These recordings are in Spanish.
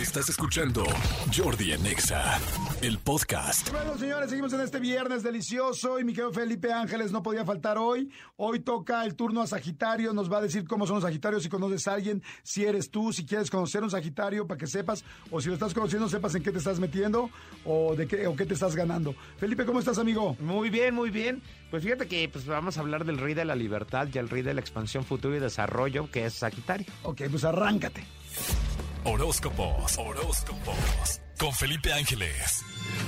Estás escuchando Jordi Anexa, el podcast. Bueno, señores, seguimos en este viernes delicioso y mi querido Felipe Ángeles no podía faltar hoy. Hoy toca el turno a Sagitario, nos va a decir cómo son los Sagitarios, si conoces a alguien, si eres tú, si quieres conocer un Sagitario para que sepas, o si lo estás conociendo, sepas en qué te estás metiendo o de qué, o qué te estás ganando. Felipe, ¿cómo estás, amigo? Muy bien, muy bien. Pues fíjate que pues vamos a hablar del rey de la libertad y el rey de la expansión, futuro y desarrollo, que es Sagitario. Ok, pues arráncate. Horóscopos, horóscopos. Con Felipe Ángeles,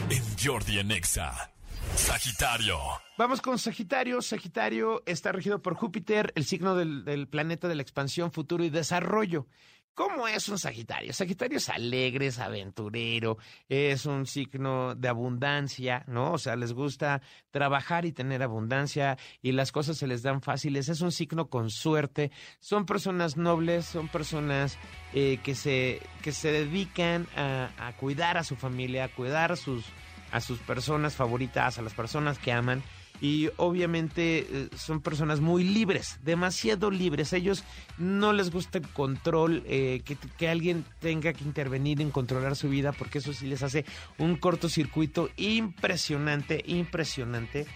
en Jordi Anexa. Sagitario. Vamos con Sagitario. Sagitario está regido por Júpiter, el signo del, del planeta de la expansión, futuro y desarrollo. ¿Cómo es un Sagitario? Sagitario es alegre, es aventurero, es un signo de abundancia, ¿no? O sea, les gusta trabajar y tener abundancia y las cosas se les dan fáciles. Es un signo con suerte. Son personas nobles, son personas eh, que, se, que se dedican a, a cuidar a su familia, a cuidar a sus, a sus personas favoritas, a las personas que aman y obviamente eh, son personas muy libres, demasiado libres. A ellos no les gusta el control, eh, que, que, alguien tenga que intervenir en controlar su vida, porque eso sí les hace un cortocircuito impresionante, impresionante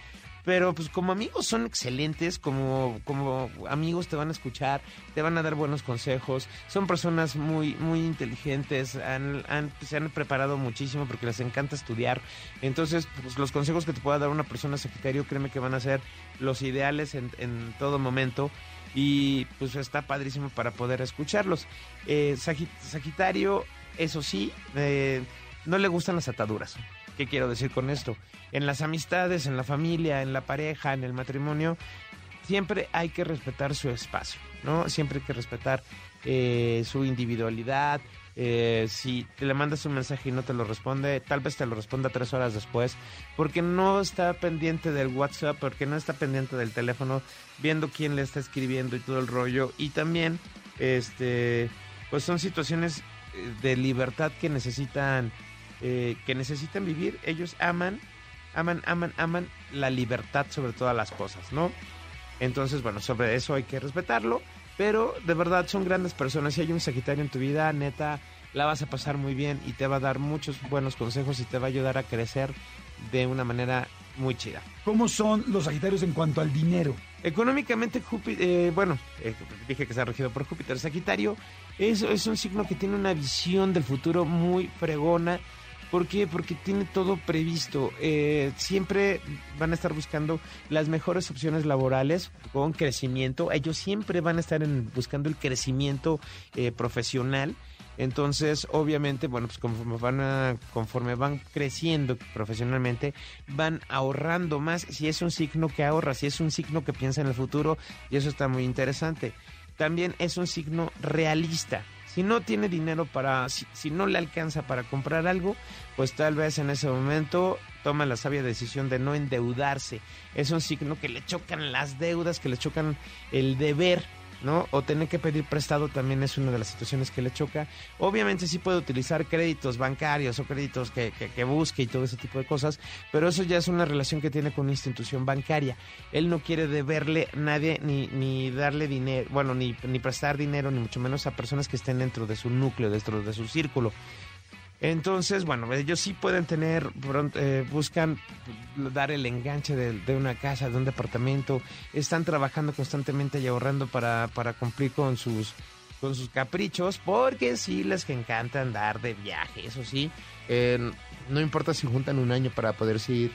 pero pues como amigos son excelentes, como, como amigos te van a escuchar, te van a dar buenos consejos, son personas muy, muy inteligentes, han, han, se han preparado muchísimo porque les encanta estudiar, entonces pues los consejos que te pueda dar una persona Sagitario, créeme que van a ser los ideales en, en todo momento y pues está padrísimo para poder escucharlos. Eh, Sagitario, eso sí, eh, no le gustan las ataduras. ¿Qué quiero decir con esto? En las amistades, en la familia, en la pareja, en el matrimonio, siempre hay que respetar su espacio, ¿no? Siempre hay que respetar eh, su individualidad. Eh, si te le mandas un mensaje y no te lo responde, tal vez te lo responda tres horas después, porque no está pendiente del WhatsApp, porque no está pendiente del teléfono, viendo quién le está escribiendo y todo el rollo. Y también, este, pues son situaciones eh, de libertad que necesitan eh, que necesitan vivir, ellos aman, aman, aman, aman la libertad sobre todas las cosas, ¿no? Entonces, bueno, sobre eso hay que respetarlo, pero de verdad son grandes personas. Si hay un Sagitario en tu vida, neta, la vas a pasar muy bien y te va a dar muchos buenos consejos y te va a ayudar a crecer de una manera muy chida. ¿Cómo son los Sagitarios en cuanto al dinero? Económicamente, Júpiter, eh, bueno, eh, dije que está regido por Júpiter. Sagitario es, es un signo que tiene una visión del futuro muy fregona ¿Por qué? Porque tiene todo previsto. Eh, siempre van a estar buscando las mejores opciones laborales con crecimiento. Ellos siempre van a estar buscando el crecimiento eh, profesional. Entonces, obviamente, bueno, pues conforme van, a, conforme van creciendo profesionalmente, van ahorrando más. Si es un signo que ahorra, si es un signo que piensa en el futuro, y eso está muy interesante. También es un signo realista si no tiene dinero para, si, no le alcanza para comprar algo, pues tal vez en ese momento toma la sabia decisión de no endeudarse. Es un signo que le chocan las deudas, que le chocan el deber ¿no? O tener que pedir prestado también es una de las situaciones que le choca. Obviamente sí puede utilizar créditos bancarios o créditos que, que, busque y todo ese tipo de cosas, pero eso ya es una relación que tiene con una institución bancaria. Él no quiere deberle a nadie ni, ni darle dinero, bueno, ni, ni prestar dinero, ni mucho menos a personas que estén dentro de su núcleo, dentro de su círculo. Entonces, bueno, ellos sí pueden tener, eh, buscan dar el enganche de, una casa, de un departamento, están trabajando constantemente y ahorrando para, para cumplir con sus, con sus caprichos, porque sí les encanta andar de viaje, eso sí, no importa si juntan un año para poder ir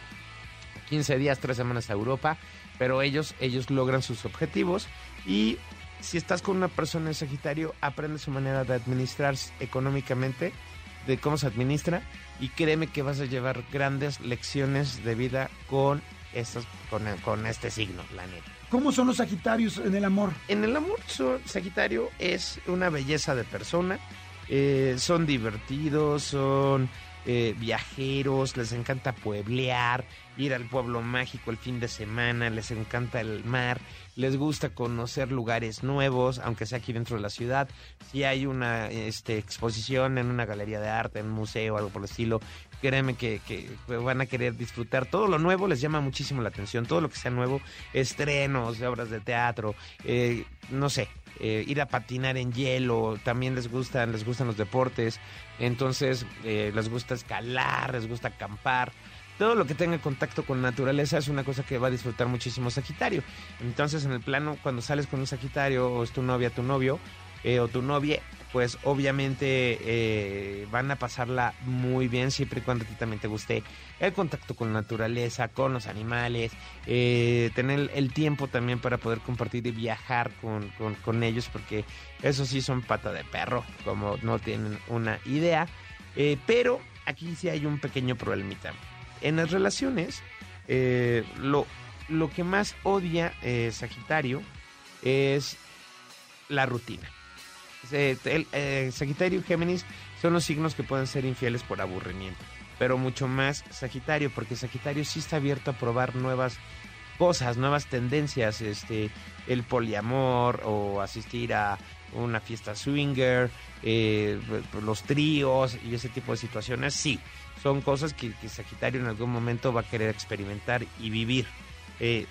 15 días, 3 semanas a Europa, pero ellos, ellos logran sus objetivos. Y si estás con una persona en Sagitario, aprende su manera de administrarse económicamente de cómo se administra y créeme que vas a llevar grandes lecciones de vida con estos, con, con este signo, la neta. ¿Cómo son los Sagitarios en el amor? En el amor, Sagitario es una belleza de persona. Eh, son divertidos, son eh, viajeros, les encanta pueblear, ir al pueblo mágico el fin de semana, les encanta el mar, les gusta conocer lugares nuevos, aunque sea aquí dentro de la ciudad. Si hay una este, exposición en una galería de arte, en un museo, algo por el estilo, créeme que, que, van a querer disfrutar. Todo lo nuevo les llama muchísimo la atención, todo lo que sea nuevo, estrenos obras de teatro, eh, no sé, eh, ir a patinar en hielo, también les gustan, les gustan los deportes, entonces eh, les gusta escalar, les gusta acampar. Todo lo que tenga contacto con naturaleza es una cosa que va a disfrutar muchísimo Sagitario. Entonces, en el plano, cuando sales con un Sagitario, o es tu novia, tu novio, eh, o tu novia, pues obviamente eh, van a pasarla muy bien siempre y cuando a ti también te guste el contacto con la naturaleza, con los animales, eh, tener el tiempo también para poder compartir y viajar con, con, ellos, porque eso sí son pata de perro, como no tienen una idea. Pero aquí sí hay un pequeño problemita. En las relaciones, lo, lo que más odia Sagitario es la rutina. Eh, eh, Sagitario y Géminis son los signos que pueden ser infieles por aburrimiento, pero mucho más Sagitario, porque Sagitario sí está abierto a probar nuevas cosas, nuevas tendencias, este, el poliamor o asistir a una fiesta swinger, eh, los tríos y ese tipo de situaciones, sí, son cosas que, Sagitario en algún momento va a querer experimentar y vivir.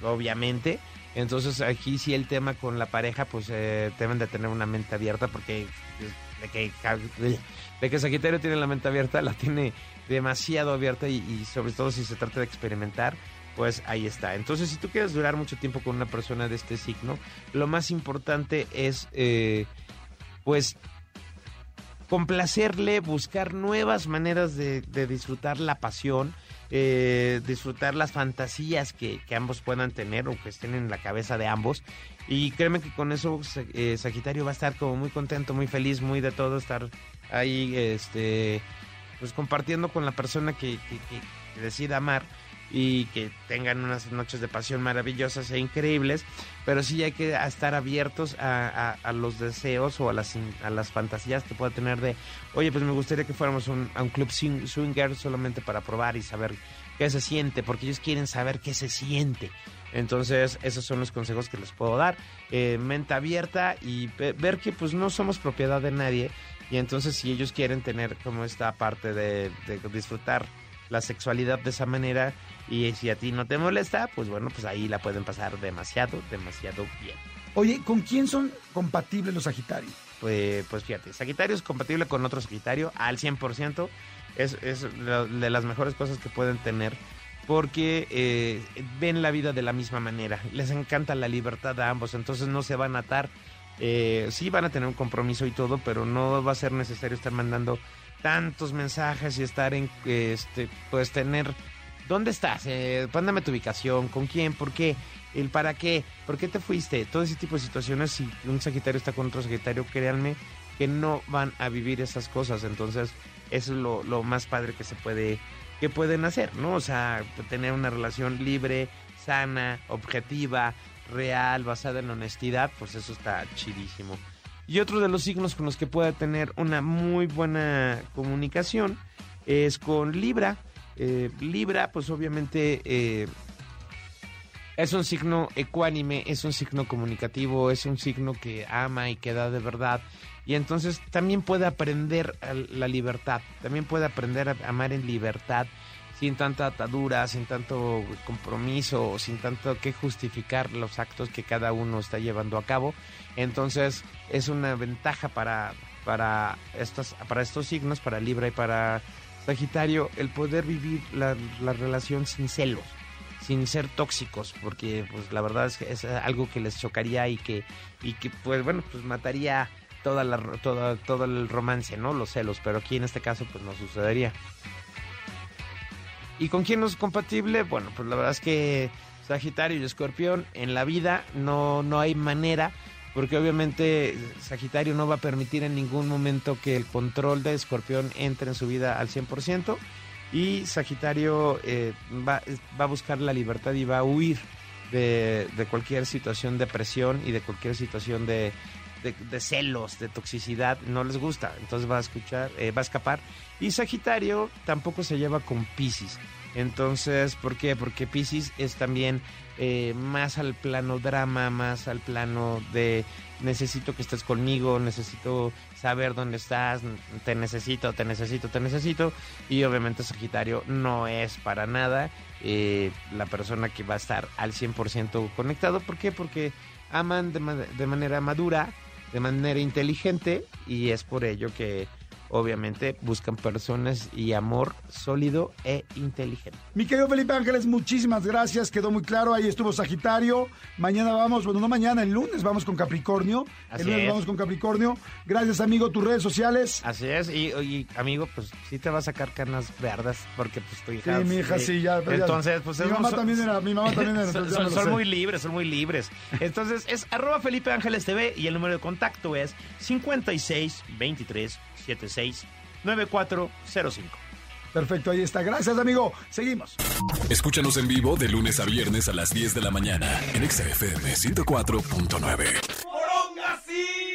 obviamente, entonces aquí sí el tema con la pareja, pues eh, deben de tener una mente abierta porque de que, de que Sagitario tiene la mente abierta, la tiene demasiado abierta y, sobre todo si se trata de experimentar, pues ahí está. Entonces si tú quieres durar mucho tiempo con una persona de este signo, lo más importante es eh, pues complacerle, buscar nuevas maneras de, disfrutar la pasión eh, disfrutar las fantasías que, ambos puedan tener o que estén en la cabeza de ambos. Y créeme que con eso eh, Sagitario va a estar como muy contento, muy feliz, muy de todo, estar ahí, este, pues compartiendo con la persona que, que decida amar y que tengan unas noches de pasión maravillosas e increíbles, pero sí hay que estar abiertos a, los deseos o a las, a las fantasías que pueda tener de, oye, pues me gustaría que fuéramos a un club swinger solamente para probar y saber qué se siente, porque ellos quieren saber qué se siente. Entonces, esos son los consejos que les puedo dar. Eh, mente abierta y ver que pues no somos propiedad de nadie. Y entonces si ellos quieren tener como esta parte de disfrutar la sexualidad de esa manera y si a ti no te molesta, pues bueno, pues ahí la pueden pasar demasiado, demasiado bien. Oye, ¿con quién son compatibles los Sagitarios? Pues, pues fíjate, Sagitario es compatible con otro Sagitario al 100%. Es, es de las mejores cosas que pueden tener porque eh, ven la vida de la misma manera. Les encanta la libertad a ambos, entonces no se van a atar. Eh, sí van a tener un compromiso y todo, pero no va a ser necesario estar mandando tantos mensajes y estar en, este, pues tener, ¿dónde estás? Eh, tu ubicación, ¿con quién? ¿Por qué? ¿El para qué? ¿Por qué te fuiste? Todo ese tipo de situaciones, si un Sagitario está con otro Sagitario, créanme que no van a vivir esas cosas. Entonces, eso es lo, lo más padre que se puede, que pueden hacer, ¿no? O sea, tener una relación libre, sana, objetiva, real, basada en honestidad, pues eso está chidísimo. Y otro de los signos con los que pueda tener una muy buena comunicación es con Libra. Eh, Libra, pues obviamente eh, es un signo ecuánime, es un signo comunicativo, es un signo que ama y que da de verdad. Y entonces también puede aprender la libertad, también puede aprender a amar en libertad, sin tanta atadura, sin tanto compromiso, sin tanto que justificar los actos que cada uno está llevando a cabo. Entonces es una ventaja para, para, estos, para estos signos, para Libra y para Sagitario, el poder vivir la, relación sin celos, sin ser tóxicos, porque pues la verdad es que es algo que les chocaría y que, y que pues bueno, pues mataría toda la, toda, todo el romance, ¿no? Los celos, pero aquí en este caso pues no sucedería. ¿Y con quién no es compatible? Bueno, pues la verdad es que Sagitario y Escorpión en la vida no, no hay manera porque obviamente Sagitario no va a permitir en ningún momento que el control de Escorpión entre en su vida al 100% y Sagitario eh, va, a buscar la libertad y va a huir de, cualquier situación de presión y de cualquier situación de, celos, de toxicidad, no les gusta, entonces va a escuchar, eh, va a escapar. Y Sagitario tampoco se lleva con Pisces. Entonces, ¿por qué? Porque Pisces es también eh, más al plano drama, más al plano de necesito que estés conmigo, necesito saber dónde estás, te necesito, te necesito, te necesito. Y obviamente Sagitario no es para nada eh, la persona que va a estar al 100% conectado. ¿Por qué? Porque aman de, de manera madura, de manera inteligente y es por ello que obviamente buscan personas y amor sólido e inteligente. Mi querido Felipe Ángeles, muchísimas gracias, quedó muy claro, ahí estuvo Sagitario, mañana vamos, bueno, no mañana, el lunes vamos con Capricornio, Así el lunes es. vamos con Capricornio, gracias amigo, tus redes sociales. Así es, y, y, amigo, pues sí te va a sacar canas verdes porque pues tu hija... Sí, mi hija sí, ya. pero ya- Entonces, pues mi es- mamá son- también era, mi mamá también era. son, son- muy libres, son muy libres. Entonces es arroba Felipe Ángeles TV y el número de contacto es 56 23 76 56 9405. Perfecto, ahí está. Gracias, amigo. Seguimos. Escúchanos en vivo de lunes a viernes a las 10 de la mañana en XFM 104.9.